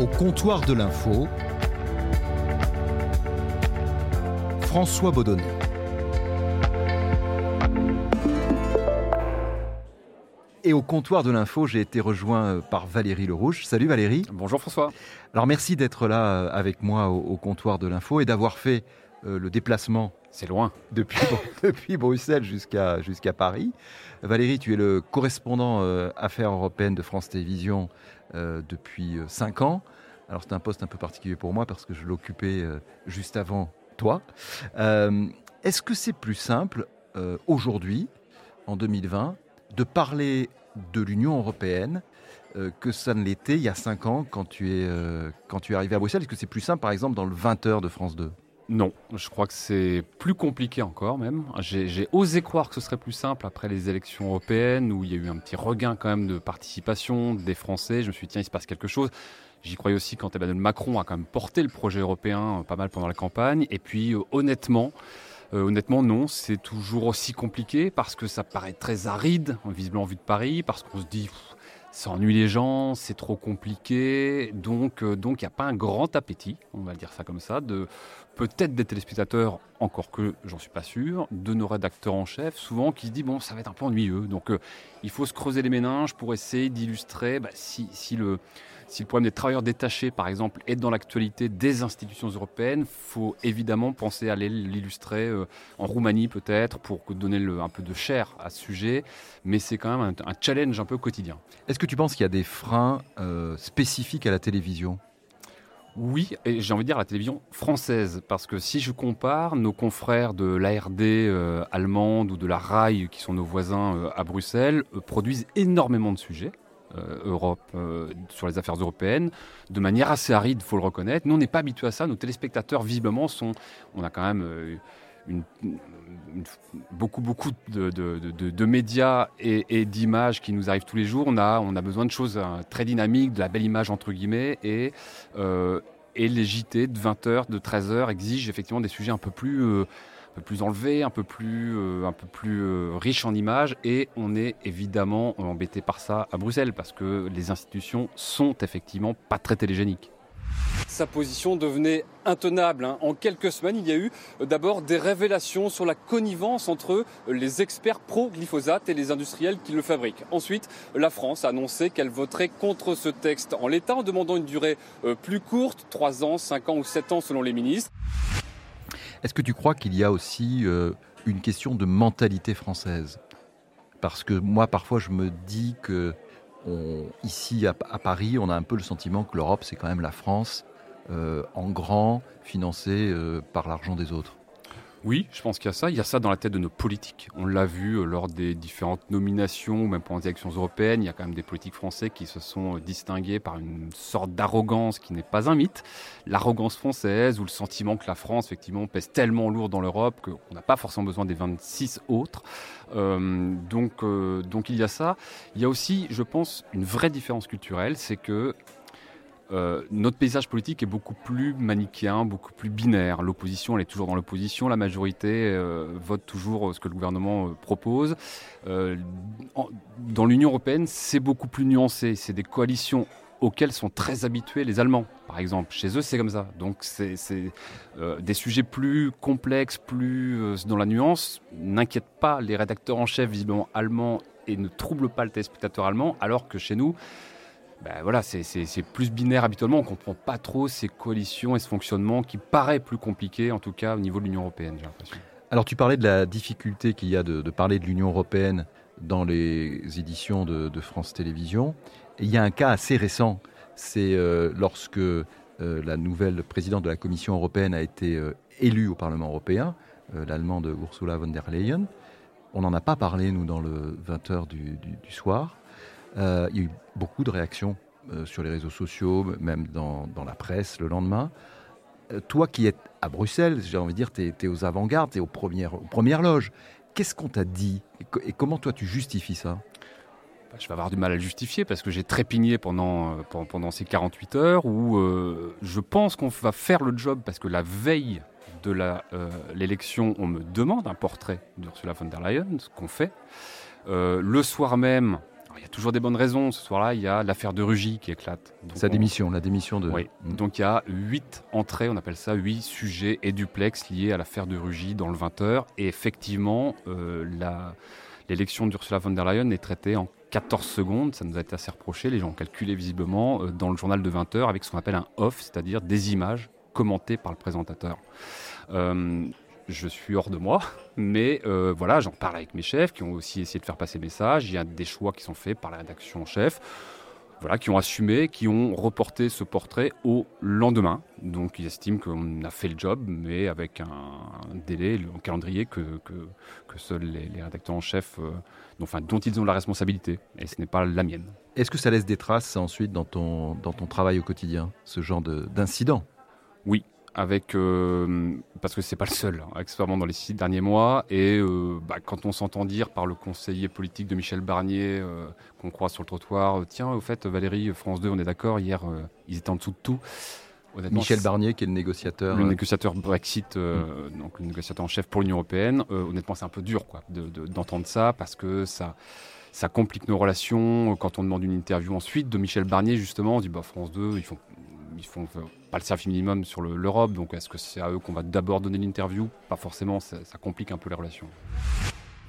Au comptoir de l'info, François Baudonnet. Et au comptoir de l'info, j'ai été rejoint euh, par Valérie Lerouge. Salut Valérie. Bonjour François. Alors merci d'être là euh, avec moi au, comptoir de l'info et d'avoir fait euh, le déplacement. C'est loin. Depuis, Bruxelles jusqu'à Paris. Valérie, tu es le correspondant Affaires européennes de France Télévisions depuis 5 ans. Alors c'est un poste un peu particulier pour moi parce que je l'occupais juste avant toi. Est-ce que c'est plus simple aujourd'hui, en 2020, de parler de l'Union européenne euh, que ça ne l'était il y a 5 ans quand tu es, euh, quand tu es arrivé à Bruxelles? Est-ce que c'est plus simple, par exemple, dans le 20h de France 2 non, je crois que c'est plus compliqué encore même. J'ai osé croire que ce serait plus simple après les élections européennes où il y a eu un petit regain quand même de participation des Français. Je me suis dit, tiens, il se passe quelque chose. J'y croyais aussi quand Emmanuel Macron a quand même porté le projet européen pas mal pendant la campagne. Et puis, euh, honnêtement, euh, honnêtement, non, c'est toujours aussi compliqué parce que ça paraît très aride, visiblement en vue de Paris, parce qu'on se dit ça ennuie les gens, c'est trop compliqué, donc euh, donc il n'y a pas un grand appétit, on va dire ça comme ça, de peut-être des téléspectateurs, encore que j'en suis pas sûr, de nos rédacteurs en chef, souvent qui se disent bon ça va être un peu ennuyeux, donc euh, il faut se creuser les méninges pour essayer d'illustrer bah, si, le problème des travailleurs détachés, par exemple, est dans l'actualité des institutions européennes, faut évidemment penser à l'illustrer euh, en Roumanie peut-être pour donner un peu de chair à ce sujet, mais c'est quand même un, challenge un peu quotidien. Est-ce que tu penses qu'il y a des freins euh, spécifiques à la télévision? Oui, et j'ai envie de dire la télévision française, parce que si je compare nos confrères de l'ARD euh, allemande ou de la RAI, qui sont nos voisins à Bruxelles, produisent énormément de sujets. Euh, Europe euh, sur les affaires européennes de manière assez aride, faut le reconnaître. Nous, on n'est pas habitué à ça. Nos téléspectateurs, visiblement, sont. On a quand même. Euh, beaucoup beaucoup de, médias et, d'images qui nous arrivent tous les jours. On a, besoin de choses très dynamiques, de la belle image entre guillemets, et, et les JT de 20h, de 13h exigent effectivement des sujets un peu plus peu plus enlevé, un peu plus, euh, un peu plus euh, riche en images. Et on est évidemment embêté par ça à Bruxelles parce que les institutions sont effectivement pas très télégéniques sa position devenait intenable. Hein. En quelques semaines, il y a eu euh, d'abord des révélations sur la connivence entre les experts pro-glyphosate et les industriels qui le fabriquent. Ensuite, la France a annoncé qu'elle voterait contre ce texte en l'état en demandant une durée plus courte, 3 ans, 5 ans ou 7 ans selon les ministres. Est-ce que tu crois qu'il y a aussi euh, une question de mentalité française? Parce que moi, parfois, je me dis que ici, à, Paris, on a un peu le sentiment que l'Europe, c'est quand même la France euh, en grand, financée euh, par l'argent des autres. Oui, je pense qu'il y a ça. Il y a ça dans la tête de nos politiques. On l'a vu euh, lors des différentes nominations, même pendant les élections européennes. Il y a quand même des politiques français qui se sont distingués par une sorte d'arrogance qui n'est pas un mythe. L'arrogance française ou le sentiment que la France, effectivement, pèse tellement lourd dans l'Europe qu'on n'a pas forcément besoin des 26 autres. Donc, donc il y a ça. Il y a aussi, je pense, une vraie différence culturelle. C'est que euh, notre paysage politique est beaucoup plus manichéen, beaucoup plus binaire. L'opposition, elle est toujours dans l'opposition. La majorité euh, vote toujours ce que le gouvernement euh, propose. dans l'Union européenne, c'est beaucoup plus nuancé. C'est des coalitions auxquelles sont très habitués les Allemands, par exemple. Chez eux, c'est comme ça. Donc, c'est des sujets plus complexes, plus dans la nuance. N'inquiète pas les rédacteurs en chef, visiblement allemands, et ne trouble pas le téléspectateur allemand, alors que chez nous, ben voilà, c'est plus binaire habituellement. On ne comprend pas trop ces coalitions et ce fonctionnement qui paraît plus compliqué, en tout cas au niveau de l'Union européenne, j'ai l'impression. Alors tu parlais de la difficulté qu'il y a de, parler de l'Union européenne dans les éditions de, France Télévisions. Il y a un cas assez récent, c'est euh, lorsque euh, la nouvelle présidente de la Commission européenne a été euh, élue au Parlement européen, l'allemande Ursula von der Leyen. On n'en a pas parlé, nous, dans le 20h du soir. Euh, il y a eu beaucoup de réactions euh, sur les réseaux sociaux, même dans, la presse le lendemain. Euh, toi qui es à Bruxelles, j'ai envie de dire, tu es, aux avant-gardes, tu es aux premières, loges. Qu'est-ce qu'on t'a dit et, comment toi tu justifies ça? Bah, je vais avoir du mal à le justifier parce que j'ai trépigné pendant, ces 48 heures où je pense qu'on va faire le job parce que la veille de l'élection, on me demande un portrait d'Ursula von der Leyen, ce qu'on fait. le soir même, il y a toujours des bonnes raisons. Ce soir-là, il y a l'affaire de Rugy qui éclate. Sa démission, la démission de. Oui. Donc il y a huit entrées, on appelle ça huit sujets et duplex liés à l'affaire de Rugy dans le 20h. Et effectivement, l'élection d'Ursula von der Leyen est traitée en 14 secondes, ça nous a été assez reproché, les gens ont calculé visiblement dans le journal de 20 h avec ce qu'on appelle un off, c'est-à-dire des images commentées par le présentateur je suis hors de moi, mais euh, voilà, j'en parle avec mes chefs qui ont aussi essayé de faire passer le message. Il y a des choix qui sont faits par la rédaction en chef, voilà, qui ont assumé, qui ont reporté ce portrait au lendemain. Donc ils estiment qu'on a fait le job, mais avec un, délai, un calendrier que, que, seuls les, rédacteurs en chef, euh, enfin, dont ils ont la responsabilité, et ce n'est pas la mienne. Est-ce que ça laisse des traces ensuite dans ton, dans ton travail au quotidien, ce genre d'incident? Oui, avec euh, parce que c'est pas le seul, hein, accessoirement dans les six derniers mois. Et euh, bah, quand on s'entend dire par le conseiller politique de Michel Barnier euh, qu'on croit sur le trottoir, tiens, au fait, Valérie, France 2, on est d'accord. Hier, ils étaient en dessous de tout. Michel Barnier, qui est le négociateur. Le négociateur Brexit, mm. donc le négociateur en chef pour l'Union européenne. honnêtement, c'est un peu dur quoi, d'entendre ça parce que ça ça complique nos relations. Quand on demande une interview ensuite de Michel Barnier, justement, on dit bah, France 2, ils font ils font pas le service minimum sur l'Europe, donc est-ce que c'est à eux qu'on va d'abord donner l'interview? Pas forcément, ça, complique un peu les relations.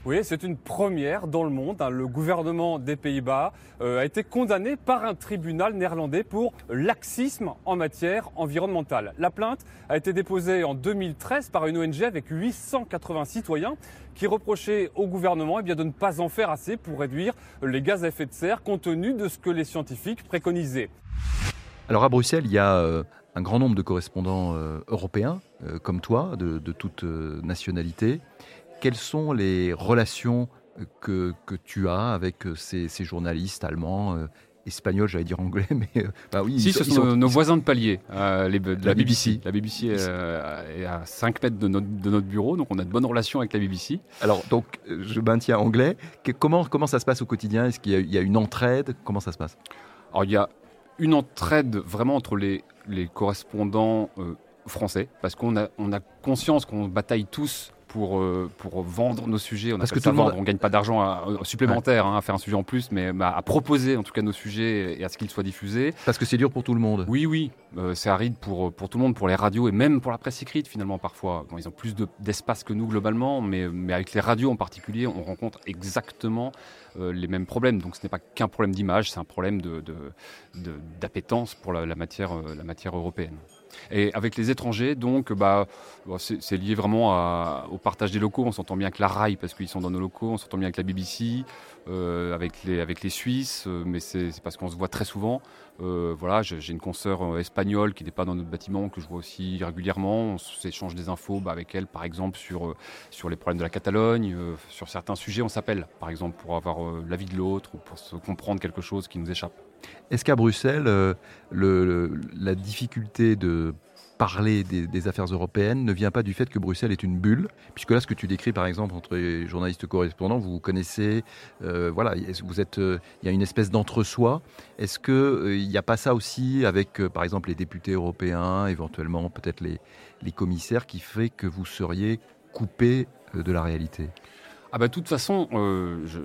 Oui, c'est une première dans le monde. Hein. Le gouvernement des Pays-Bas euh, a été condamné par un tribunal néerlandais pour laxisme en matière environnementale. La plainte a été déposée en 2013 par une ONG avec 880 citoyens qui reprochaient au gouvernement eh de ne pas en faire assez pour réduire les gaz à effet de serre compte tenu de ce que les scientifiques préconisaient. Alors à Bruxelles, il y a euh, un grand nombre de correspondants euh, européens, euh, comme toi, de, de toute nationalité. Quelles sont les relations que, que tu as avec ces, ces allemands espagnol, j'allais dire anglais, mais bah oui. Si, ce sont, nos voisins de palier, les, de la, BBC. La BBC est, à 5 mètres de notre, de notre, bureau, donc on a de bonnes relations avec la BBC. Alors, donc, je maintiens anglais. comment, comment ça se passe au quotidien? Est-ce qu'il y, y, a une entraide? Comment ça se passe? Alors, il y a une entraide vraiment entre les, correspondants euh, français, parce qu'on a, on a conscience qu'on bataille tous pour, euh, pour vendre nos sujets. On Parce que tout le monde... on gagne pas d'argent euh, supplémentaire hein, à faire un sujet en plus, mais bah, à proposer en tout cas nos sujets et à ce qu'ils soient diffusés. Parce que c'est dur pour tout le monde. Oui, oui, euh, c'est aride pour, pour tout le monde, pour les radios et même pour la presse écrite finalement parfois. ils ont plus d'espace que nous globalement, mais, mais avec les radios en particulier, on rencontre exactement les mêmes problèmes. Donc ce n'est pas qu'un problème d'image, c'est un problème d'appétence de, de, pour la, matière, la matière européenne. Et avec les étrangers, donc, bah, c'est lié vraiment au partage des locaux. On s'entend bien avec la RAI parce qu'ils sont dans nos locaux, on s'entend bien avec la BBC, euh, avec, les, Suisses, euh, mais c'est parce qu'on se voit très souvent. Euh, voilà, j'ai une consoeur espagnole qui n'est pas dans notre bâtiment, que je vois aussi régulièrement. On s'échange des infos bah, avec elle, par exemple, sur, sur les problèmes de la Catalogne, sur certains sujets. On s'appelle, par exemple, pour avoir l'avis de l'autre ou pour se comprendre quelque chose qui nous échappe. Est-ce qu'à Bruxelles, le, la difficulté de parler des, affaires européennes ne vient pas du fait que Bruxelles est une bulle, puisque là, ce que tu décris, par exemple, entre les journalistes correspondants, vous connaissez, euh, voilà, vous êtes, euh, il y a une espèce d'entre-soi. Est-ce que euh, il n'y a pas ça aussi avec, par exemple, les députés européens, éventuellement peut-être les, les commissaires, qui fait que vous seriez coupé de la réalité? Ah bah de toute façon, je,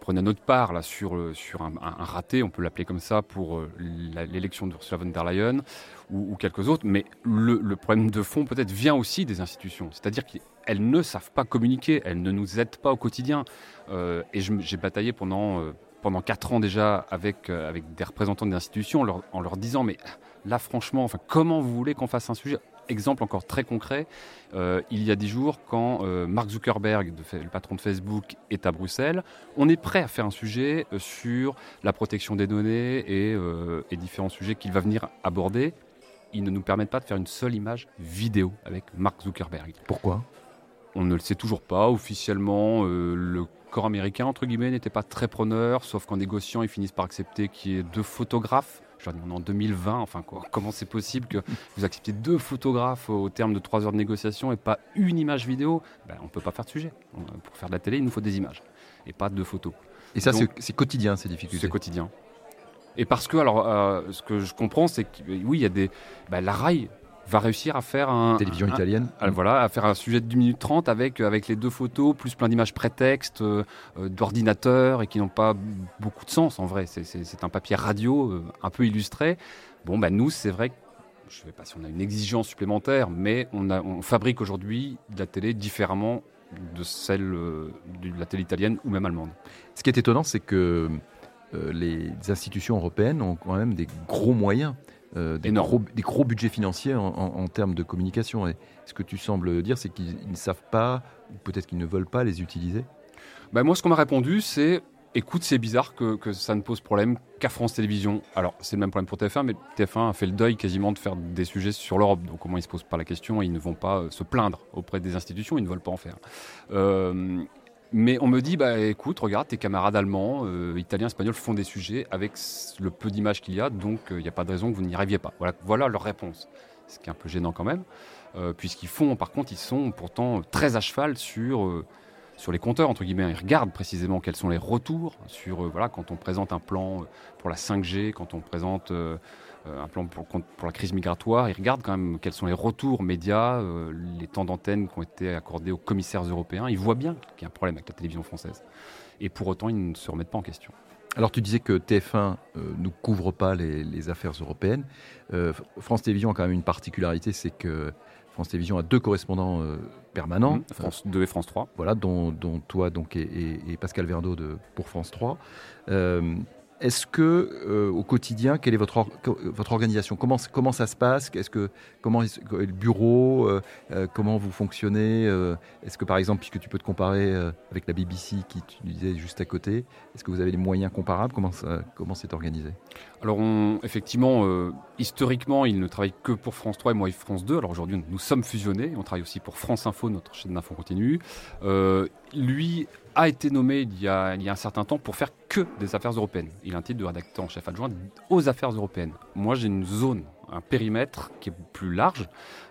prenais notre part là sur, sur un, raté, on peut l'appeler comme ça, pour l'élection d'Ursula von der Leyen, ou, quelques autres, mais le, problème de fond peut-être vient aussi des institutions, c'est-à-dire qu'elles ne savent pas communiquer, elles ne nous aident pas au quotidien. Euh, et j'ai bataillé pendant, euh, pendant 4 ans déjà avec, euh, avec des représentants des institutions en leur, en leur disant, mais là franchement, enfin, comment vous voulez qu'on fasse un sujet? Exemple encore très concret, il y a 10 jours, quand Mark Zuckerberg, le patron de Facebook, est à Bruxelles, on est prêt à faire un sujet sur la protection des données et, et différents sujets qu'il va venir aborder ils ne nous permettent pas de faire une seule image vidéo avec Mark Zuckerberg. Pourquoi? On ne le sait toujours pas. Officiellement, euh, le corps américain, entre guillemets, n'était pas très preneur, sauf qu'en négociant, ils finissent par accepter qu'il y ait deux photographes. Je dis, on est en 2020, enfin quoi, comment c'est possible que vous acceptiez deux photographes au terme de trois heures de négociation et pas une image vidéo? Ben, On ne peut pas faire de sujet. Pour faire de la télé, il nous faut des images et pas deux photos. Et ça, c'est quotidien, ces difficultés? C'est quotidien. Et parce que, alors, euh, ce que je comprends, c'est que oui, il y a des. Bah, la RAI va réussir à faire un. Télévision italienne. voilà, à faire un sujet de 2 minutes 30 avec, avec les deux photos, plus plein d'images prétextes, euh, euh, d'ordinateur et qui n'ont pas beaucoup de sens en vrai. C'est un papier radio euh, un peu illustré. Bon, bah, nous, c'est vrai que je ne sais pas si on a une exigence supplémentaire, mais on, a, on fabrique aujourd'hui de la télé différemment de celle de la télé italienne ou même allemande. Ce qui est étonnant, c'est que les institutions européennes ont quand même des gros moyens euh, des, gros, des, gros, budgets financiers en, termes de communication. Et ce que tu sembles dire, c'est qu'ils ne savent pas, ou peut-être qu'ils ne veulent pas les utiliser? Bah, Moi, ce qu'on m'a répondu, c'est écoute, c'est bizarre que, ça ne pose problème qu'à France Télévisions. Alors, c'est le même problème pour TF1, mais TF1 a fait le deuil quasiment de faire des sujets sur l'Europe. Donc, au moins, ils ne se posent pas la question et ils ne vont pas euh, se plaindre auprès des institutions, ils ne veulent pas en faire. Euh, mais on me dit, bah écoute, regarde, tes camarades allemands, euh, italiens, espagnols font des sujets avec le peu d'images qu'il y a, donc il euh, n'y a pas de raison que vous n'y arriviez pas. Voilà, voilà leur réponse. Ce qui est un peu gênant quand même, euh, puisqu'ils font, par contre, ils sont pourtant très à cheval sur, sur les compteurs, entre guillemets. Ils regardent précisément quels sont les retours sur, voilà, quand on présente un plan pour la 5G, quand on présente un plan pour, la crise migratoire. Ils regardent quand même quels sont les retours médias, euh, les temps d'antenne qui ont été accordés aux commissaires européens. Ils voient bien qu'il y a un problème avec la télévision française. Et pour autant, ils ne se remettent pas en question. Alors tu disais que TF1 euh, ne couvre pas les, affaires européennes. France Télévisions a quand même une particularité, c'est que France Télévisions a deux correspondants permanents. Mmh, France 2 et France 3. Voilà, dont, toi donc, et, Pascal Verdeau de, pour France 3. Est-ce que euh, au quotidien, quelle est votre, votre organisation? Comment, comment ça se passe? Est-ce que comment est le bureau euh, euh, Comment vous fonctionnez Est-ce que par exemple, puisque tu peux te comparer avec la BBC qui tu disais juste à côté, est-ce que vous avez des moyens comparables? Comment c'est organisé? Alors effectivement, historiquement, il ne travaille que pour France 3 et moi France 2. Alors aujourd'hui, nous sommes fusionnés. On travaille aussi pour France Info, notre chaîne d'info continue. Lui a été nommé il y a, un certain temps pour faire que des affaires européennes. Il a un titre de rédacteur en chef adjoint aux affaires européennes. Moi, j'ai une zone, un périmètre qui est plus large.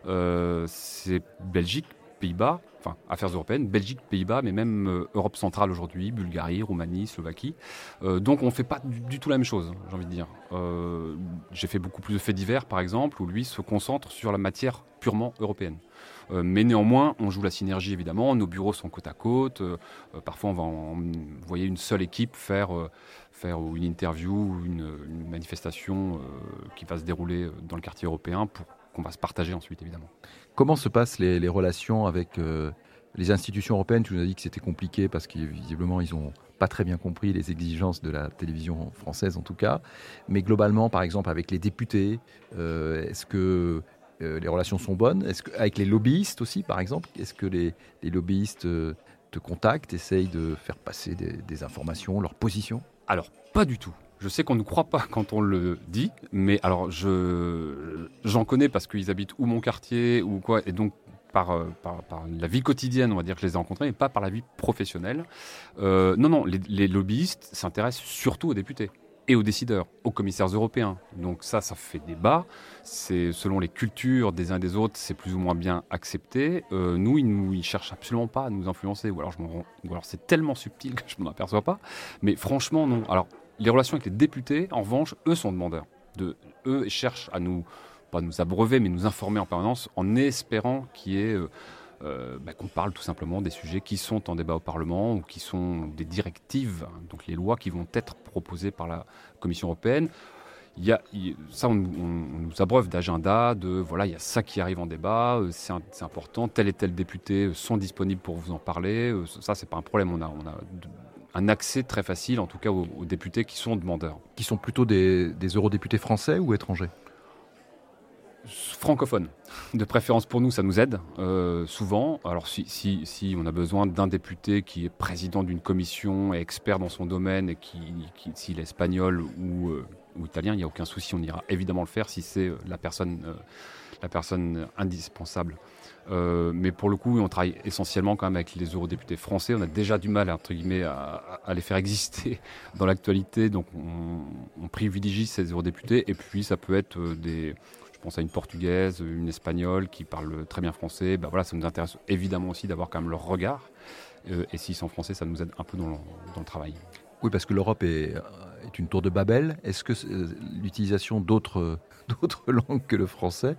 Euh, c'est Belgique, Pays-Bas, enfin affaires européennes, Belgique, Pays-Bas, mais même euh, Europe centrale aujourd'hui, Bulgarie, Roumanie, Slovaquie. Euh, donc on ne fait pas du, tout la même chose, j'ai envie de dire. J'ai fait beaucoup plus de faits divers, par exemple, où lui se concentre sur la matière purement européenne. Euh, mais néanmoins, on joue la synergie évidemment. Nos bureaux sont côte à côte. Euh, euh, parfois, on va envoyer une seule équipe faire, faire une interview une, manifestation qui va se dérouler dans le quartier européen pour qu'on va se partager ensuite évidemment. Comment se passent les, relations avec les institutions européennes Tu nous as dit que c'était compliqué parce que visiblement ils n'ont pas très bien compris les exigences de la télévision française en tout cas. Mais globalement, par exemple, avec les députés, est-ce que euh, les relations sont bonnes? Est-ce que, Avec les lobbyistes aussi, par exemple Est-ce que les, lobbyistes euh, te contactent, essayent de faire passer des, informations, leur position? Alors, pas du tout. Je sais qu'on ne croit pas quand on le dit, mais alors je j'en connais parce qu'ils habitent ou mon quartier ou quoi, et donc par, euh, par, la vie quotidienne, on va dire que je les ai rencontrés, mais pas par la vie professionnelle. non, non, les lobbyistes s'intéressent surtout aux députés et aux décideurs, aux commissaires européens. Donc ça, ça fait débat. C'est selon les cultures des uns des autres, c'est plus ou moins bien accepté. Euh, nous, ils ne cherchent absolument pas à nous influencer. Ou alors, alors c'est tellement subtil que je m'en aperçois pas. Mais franchement, non. Alors, les relations avec les députés, en revanche, eux sont demandeurs. De, eux cherchent à nous, nous abreuver, mais nous informer en permanence, en espérant qu'il euh, euh, bah, qu'on parle tout simplement des sujets qui sont en débat au Parlement ou qui sont des directives, hein, donc les lois qui vont être proposées par la Commission européenne. Il y a, ça, on, nous abreuve d'agenda, de voilà, il y a ça qui arrive en débat, euh, c'est important, tel et tel député sont disponibles pour vous en parler. Euh, ça, c'est pas un problème. On a, un accès très facile, en tout cas, aux, députés qui sont demandeurs. Qui sont plutôt des eurodéputés français ou étrangers? Francophone. De préférence pour nous, ça nous aide euh, souvent. Alors si, on a besoin d'un député qui est président d'une commission et expert dans son domaine et qui, s'il est espagnol ou, euh, italien, il n'y a aucun souci, on ira évidemment le faire si c'est euh, la personne, indispensable. mais pour le coup, on travaille essentiellement quand même avec les eurodéputés français. On a déjà du mal, entre guillemets, à, les faire exister dans l'actualité. Donc, on, on, privilégie ces eurodéputés. Et puis, ça peut être des, pense à une portugaise, une espagnole qui parle très bien français. Ben voilà, ça nous intéresse évidemment aussi d'avoir quand même leur regard. Euh, et s'ils sont français, ça nous aide un peu dans le, travail. Oui, parce que l'Europe est, est une tour de Babel. Est-ce que l'utilisation d'autres d'autres langues que le français.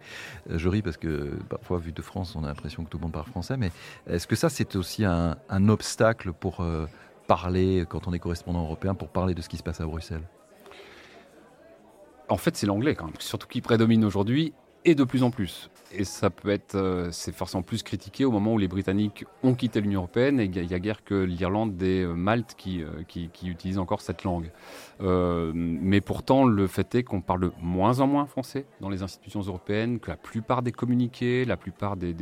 Je ris parce que parfois, vu de France, on a l'impression que tout le monde parle français, mais est-ce que ça, c'est aussi un, obstacle pour parler, quand on est correspondant européen, pour parler de ce qui se passe à Bruxelles? En fait, c'est l'anglais surtout qui prédomine aujourd'hui et de plus en plus. Et ça peut être, euh, c'est forcément plus critiqué au moment où les Britanniques ont quitté l'Union européenne et il n'y a, guère que l'Irlande et euh, Malte qui, euh, utilisent encore cette langue. mais pourtant, le fait est qu'on parle moins en moins français dans les institutions européennes, que la plupart des communiqués, la plupart des,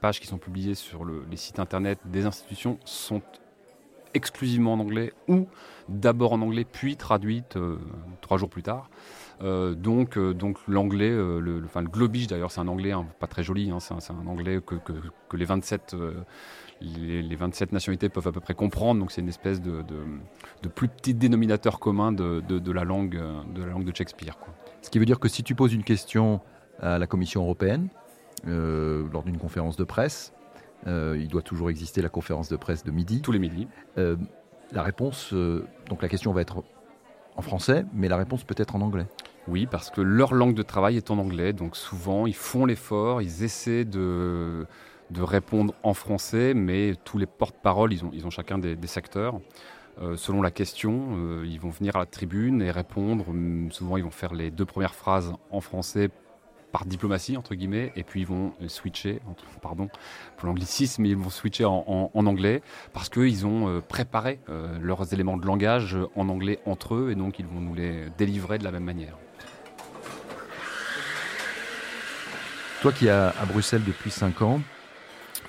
pages qui sont publiées sur le, les sites internet des institutions sont exclusivement en anglais ou d'abord en anglais puis traduites trois jours plus tard. Euh, donc, euh, donc l'anglais, euh, le, enfin le globish d'ailleurs, c'est un anglais hein, pas très joli. Hein, c'est un, anglais que, que, les 27 les, 27 nationalités peuvent à peu près comprendre. Donc c'est une espèce de, de, plus petit dénominateur commun de, de, la langue de la langue de Shakespeare. Quoi. Ce qui veut dire que si tu poses une question à la Commission européenne lors d'une conférence de presse, il doit toujours exister la conférence de presse de midi. Tous les midis. la réponse, donc la question va être français, mais la réponse peut être en anglais. Oui, parce que leur langue de travail est en anglais, donc souvent ils font l'effort, ils essaient de, de répondre en français, mais tous les porte-paroles, ils ont, ils ont chacun des, secteurs. Euh, selon la question, euh, ils vont venir à la tribune et répondre. Souvent, ils vont faire les deux premières phrases en français par diplomatie, entre guillemets, et puis ils vont switcher, pardon pour l'anglicisme, ils vont switcher en, anglais parce qu'ils ont euh, préparé euh, leurs éléments de langage en anglais entre eux, et donc ils vont nous les délivrer de la même manière. Toi qui es à, Bruxelles depuis 5 ans,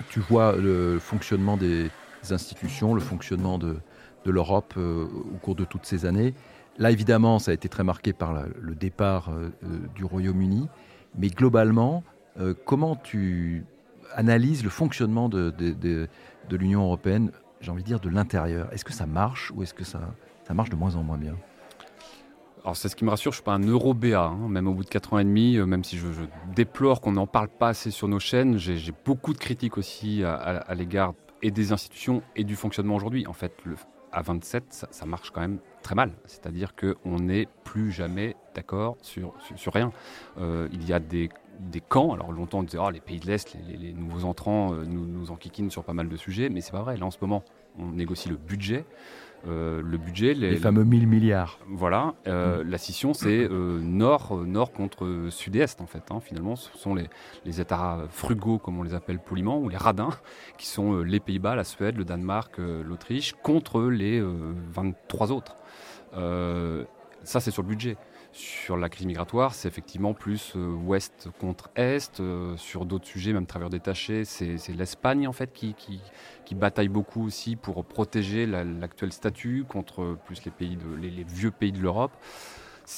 tu vois le fonctionnement des institutions, le fonctionnement de, l'Europe euh, au cours de toutes ces années. Là, évidemment, ça a été très marqué par le départ du Royaume-Uni. Mais globalement, euh, comment tu analyses le fonctionnement de, de, l'Union européenne, j'ai envie de dire de l'intérieur? Est-ce que ça marche ou est-ce que ça, ça marche de moins en moins bien? Alors c'est ce qui me rassure, je suis pas un euro hein, même au bout de 4 ans et demi, euh, même si je, déplore qu'on n'en parle pas assez sur nos chaînes, j'ai beaucoup de critiques aussi à, l'égard et des institutions et du fonctionnement aujourd'hui. En fait, à 27, ça, marche quand même très mal. C'est-à-dire qu'on n'est plus jamais d'accord sur, sur, rien. Euh, il y a des, des, camps. Alors longtemps on disait oh, les pays de l'Est, les, nouveaux entrants euh, nous, nous enquiquinent sur pas mal de sujets, mais c'est pas vrai. Là en ce moment, on négocie le budget. Euh, le budget. Les, fameux 1000 milliards. Voilà. Euh, mm. La scission, c'est euh, nord, nord contre sud-est, en fait. Hein. Finalement, ce sont les, les, États frugaux, comme on les appelle poliment, ou les radins, qui sont les Pays-Bas, la Suède, le Danemark, l'Autriche, contre les 23 autres. ça, c'est sur le budget. Sur la crise migratoire, c'est effectivement plus euh, ouest contre est. Euh, sur d'autres sujets, même travers détaché, c'est l'Espagne en fait qui, qui, bataille beaucoup aussi pour protéger l'actuel statut contre plus les, pays de, les, vieux pays de l'Europe.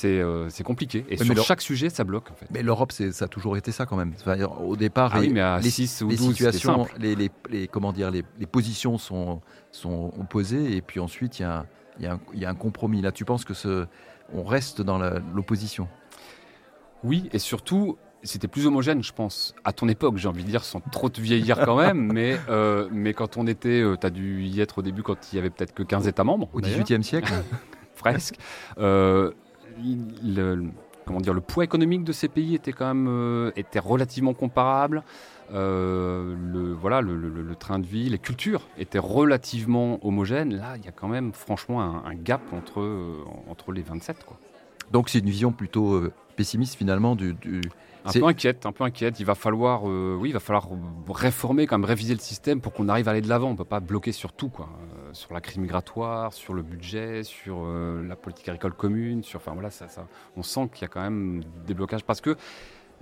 Euh, c'est compliqué. Et sur chaque sujet, ça bloque. En fait. Mais l'Europe, ça a toujours été ça quand même. au départ, ah les, mais à les, 6 ou 12, situations, les, les, comment dire, les, positions sont, sont opposées et puis ensuite il y a, y, a y a, un compromis. Là, tu penses que ce, on reste dans l'opposition. Oui, et surtout, c'était plus homogène, je pense, à ton époque, j'ai envie de dire, sans trop te vieillir quand même, mais, euh, mais quand on était, euh, tu as dû y être au début quand il y avait peut-être que 15 États membres. Au XVIIIe siècle Presque. Euh, le, comment dire, le poids économique de ces pays était quand même était relativement comparable. le, voilà, le, train de vie, les cultures étaient relativement homogènes. Là, il y a quand même franchement un, gap entre, entre les 27. Quoi. Donc c'est une vision plutôt euh, pessimiste finalement du, un peu inquiète, un peu inquiète. Il va falloir, euh, oui, il va falloir réformer, quand même réviser le système pour qu'on arrive à aller de l'avant. On peut pas bloquer sur tout, quoi. Euh, sur la crise migratoire, sur le budget, sur la politique agricole commune, enfin voilà, on sent qu'il y a quand même des blocages parce que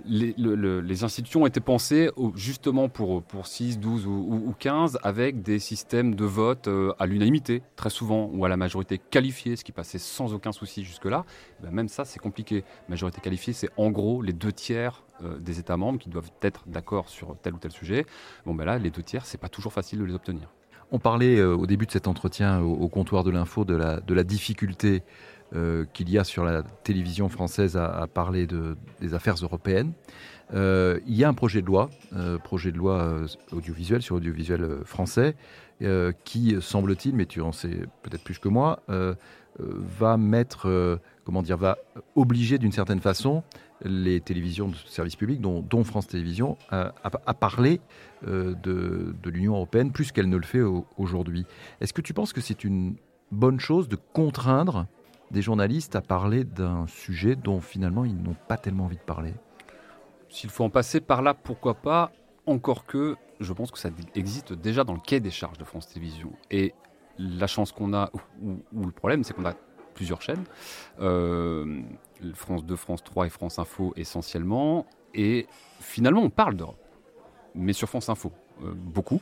les, institutions ont été pensées justement pour, pour 6, 12 ou, 15 avec des systèmes de vote euh, à l'unanimité, très souvent, ou à la majorité qualifiée, ce qui passait sans aucun souci jusque-là. Eh ben, même ça, c'est compliqué. Majorité qualifiée, c'est en gros les deux tiers euh, des États membres qui doivent être d'accord sur tel ou tel sujet. Bon, ben là, les deux tiers, c'est pas toujours facile de les obtenir. On parlait euh, au début de cet entretien au, comptoir de l'info de la, difficulté euh, qu'il y a sur la télévision française à, parler de, des affaires européennes. Euh, il y a un projet de loi, projet de loi audiovisuel sur audiovisuel français, qui semble-t-il, mais tu en sais peut-être plus que moi, va mettre, comment dire, va obliger d'une certaine façon les télévisions de service public, dont, France Télévisions, à, parler de, de l'Union européenne plus qu'elle ne le fait aujourd'hui. Est-ce que tu penses que c'est une bonne chose de contraindre des journalistes à parler d'un sujet dont finalement ils n'ont pas tellement envie de parler? S'il faut en passer par là, pourquoi pas? Encore que je pense que ça existe déjà dans le quai des charges de France Télévisions. Et la chance qu'on a, ou, le problème, c'est qu'on a plusieurs chaînes, euh, France 2, France 3 et France Info essentiellement, et finalement on parle d'Europe, mais sur France Info, euh, beaucoup.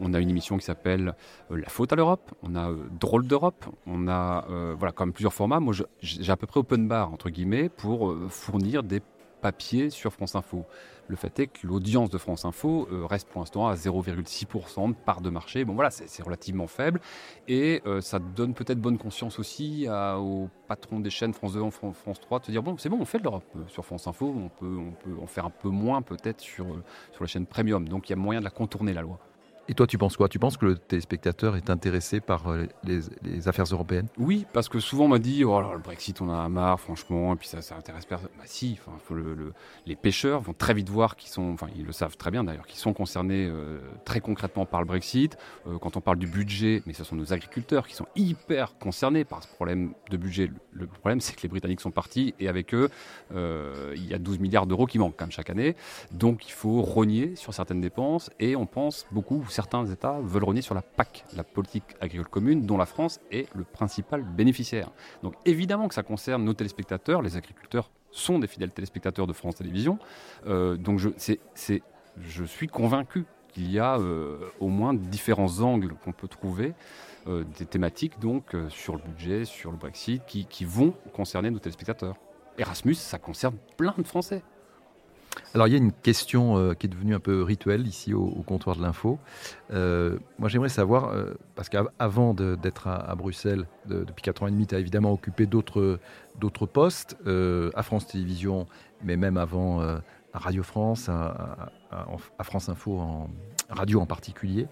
On a une émission qui s'appelle euh, La faute à l'Europe, on a euh, Drôle d'Europe, on a voilà, quand même plusieurs formats. Moi, j'ai à peu près open bar, entre guillemets, pour fournir des papiers sur France Info. Le fait est que l'audience de France Info reste pour l'instant à 0,6% de part de marché. Bon voilà, c'est relativement faible et ça donne peut-être bonne conscience aussi aux patrons des chaînes France 2, France 3 de se dire bon c'est bon, on fait de l'Europe sur France Info, on peut, on peut en faire un peu moins peut-être sur, sur la chaîne premium. Donc il y a moyen de la contourner la loi. Et toi, tu penses quoi? Tu penses que le téléspectateur est intéressé par euh, les, affaires européennes? Oui, parce que souvent on m'a dit oh, le Brexit, on en a marre, franchement, et puis ça, ça intéresse personne. Bah si, les pêcheurs vont très vite voir qu'ils sont, enfin ils le savent très bien d'ailleurs, qu'ils sont concernés euh, très concrètement par le Brexit. Euh, quand on parle du budget, mais ce sont nos agriculteurs qui sont hyper concernés par ce problème de budget. Le problème, c'est que les Britanniques sont partis et avec eux, il y a 12 milliards d'euros qui manquent quand même chaque année. Donc il faut rogner sur certaines dépenses et on pense beaucoup certains États veulent renier sur la PAC, la politique agricole commune, dont la France est le principal bénéficiaire. Donc évidemment que ça concerne nos téléspectateurs, les agriculteurs sont des fidèles téléspectateurs de France Télévisions. Euh, donc je, je suis convaincu qu'il y a euh, au moins différents angles qu'on peut trouver, euh, des thématiques donc sur le budget, sur le Brexit, qui, qui vont concerner nos téléspectateurs. Erasmus, ça concerne plein de Français. Alors il y a une question euh, qui est devenue un peu rituelle ici au, comptoir de l'info. Euh, moi j'aimerais savoir, euh, parce qu'avant d'être à, Bruxelles, depuis 4 ans et demi, tu as évidemment occupé d'autres postes à France Télévisions, mais même avant à Radio France, à, France Info, en radio en particulier.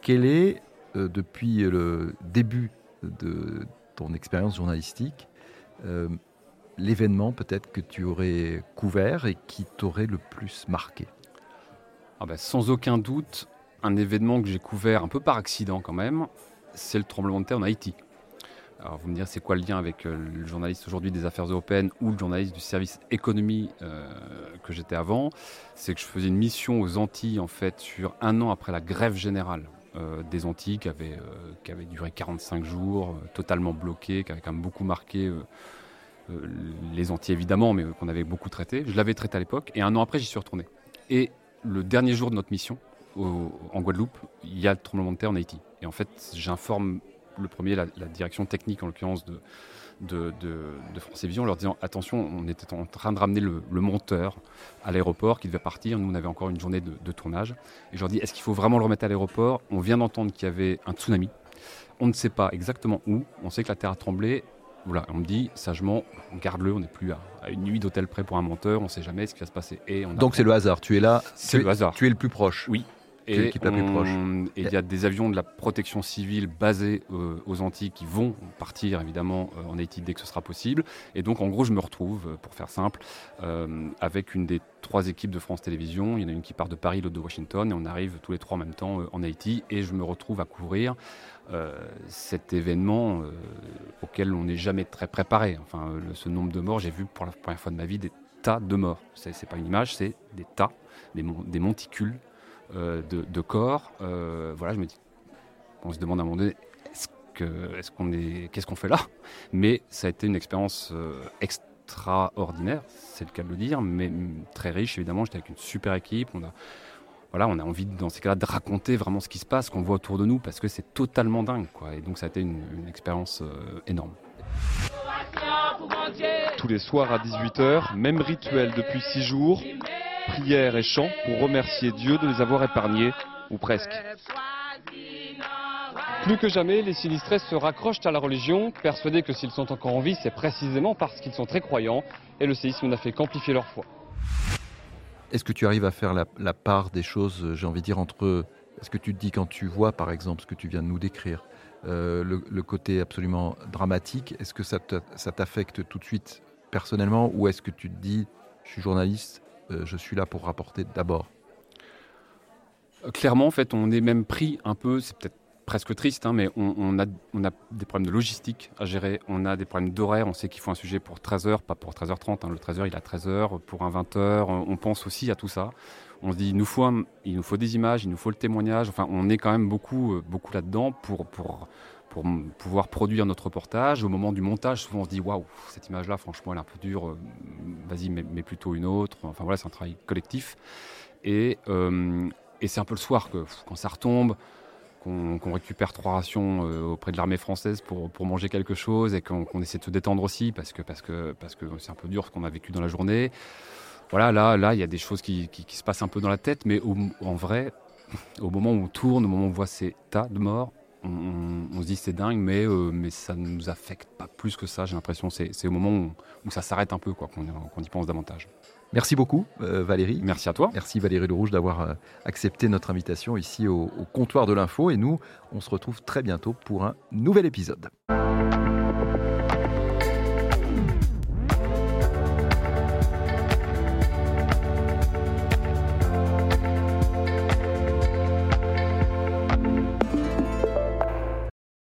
Quel est, depuis le début de ton expérience journalistique, l'événement peut-être que tu aurais couvert et qui t'aurait le plus marqué? Ah ben, Sans aucun doute, un événement que j'ai couvert un peu par accident quand même, c'est le tremblement de terre en Haïti. Alors vous me direz c'est quoi le lien avec euh, le journaliste aujourd'hui des affaires européennes ou le journaliste du service économie euh, que j'étais avant? C'est que je faisais une mission aux Antilles en fait sur un an après la grève générale euh, des Antilles qui avait, qui avait duré 45 jours, totalement bloqué, qui avait quand même beaucoup marqué euh, les Antilles évidemment, mais qu'on avait beaucoup traité. Je l'avais traité à l'époque, et un an après, j'y suis retourné. Et le dernier jour de notre mission, en Guadeloupe, il y a le tremblement de terre en Haïti. Et en fait, j'informe le premier, la, direction technique en l'occurrence de, de, France Télévisions, en leur disant attention, on était en train de ramener le, monteur à l'aéroport qui devait partir. Nous, on avait encore une journée de, tournage. Et je leur dis est-ce qu'il faut vraiment le remettre à l'aéroport? On vient d'entendre qu'il y avait un tsunami. On ne sait pas exactement où. On sait que la terre a tremblé voilà, on me dit sagement, garde-le, on n'est plus à, une nuit d'hôtel près pour un monteur, on ne sait jamais ce qui va se passer. Et Donc c'est le hasard, tu es là, c'est le hasard. Tu es le plus proche. Oui, et il y a des avions de la protection civile basés euh, aux Antilles qui vont partir évidemment euh, en Haïti dès que ce sera possible. Et donc en gros, je me retrouve, euh, pour faire simple, avec une des trois équipes de France Télévisions. Il y en a une qui part de Paris, l'autre de Washington, et on arrive tous les trois en même temps en Haïti. Et je me retrouve à couvrir cet événement auquel on n'est jamais très préparé. Enfin, ce nombre de morts, j'ai vu pour la première fois de ma vie des tas de morts. C'est pas une image, c'est des tas, des monticules euh, de, corps. Euh, voilà, je me dis, on se demande à un moment donné, est-ce que, est-ce qu'on est, qu'est-ce qu'on fait là? Mais ça a été une expérience euh, extraordinaire, c'est le cas de le dire, mais très riche évidemment. J'étais avec une super équipe. Voilà, on a envie dans ces cas-là de raconter vraiment ce qui se passe, qu'on voit autour de nous, parce que c'est totalement dingue, quoi. Et donc ça a été une, expérience énorme. Tous les soirs à 18h, même rituel depuis 6 jours prières et chants pour remercier Dieu de les avoir épargnés, ou presque. Plus que jamais, les sinistrés se raccrochent à la religion, persuadés que s'ils sont encore en vie, c'est précisément parce qu'ils sont très croyants, et le séisme n'a fait qu'amplifier leur foi. Est-ce que tu arrives à faire la, part des choses, j'ai envie de dire, entre ce que tu te dis quand tu vois, par exemple, ce que tu viens de nous décrire, le, côté absolument dramatique. Est-ce que ça t'affecte tout de suite personnellement ou est-ce que tu te dis, je suis journaliste, je suis là pour rapporter d'abord? Clairement, en fait, on est même pris un peu, c'est peut-être presque triste, hein, mais on, a, des problèmes de logistique à gérer, on a des problèmes d'horaire, on sait qu'il faut un sujet pour 13h, pas pour 13h30, hein. le 13h il a 13h, pour un 20h, on pense aussi à tout ça. On se dit, il nous faut, des images, il nous faut le témoignage, enfin on est quand même beaucoup, euh, beaucoup là-dedans pour, pouvoir produire notre reportage. Au moment du montage, souvent on se dit, waouh, cette image-là, franchement, elle est un peu dure, euh, vas-y, mais, plutôt une autre. Enfin voilà, c'est un travail collectif. Et, euh, et c'est un peu le soir que quand ça retombe, qu'on récupère trois rations euh, auprès de l'armée française pour, pour, manger quelque chose et qu'on essaie de se détendre aussi parce que parce que parce que c'est un peu dur ce qu'on a vécu dans la journée. Voilà, là là il y a des choses qui, qui, se passent un peu dans la tête, mais en vrai, au moment où on tourne, au moment où on voit ces tas de morts, on, se dit c'est dingue, mais euh, mais ça ne nous affecte pas plus que ça. J'ai l'impression c'est au moment où, où ça s'arrête un peu quoi qu'on y pense davantage. Merci beaucoup, euh, Valérie. Merci à toi. Merci, Valérie Le Rouge, d'avoir euh, accepté notre invitation ici au, au comptoir de l'info. Et nous, on se retrouve très bientôt pour un nouvel épisode.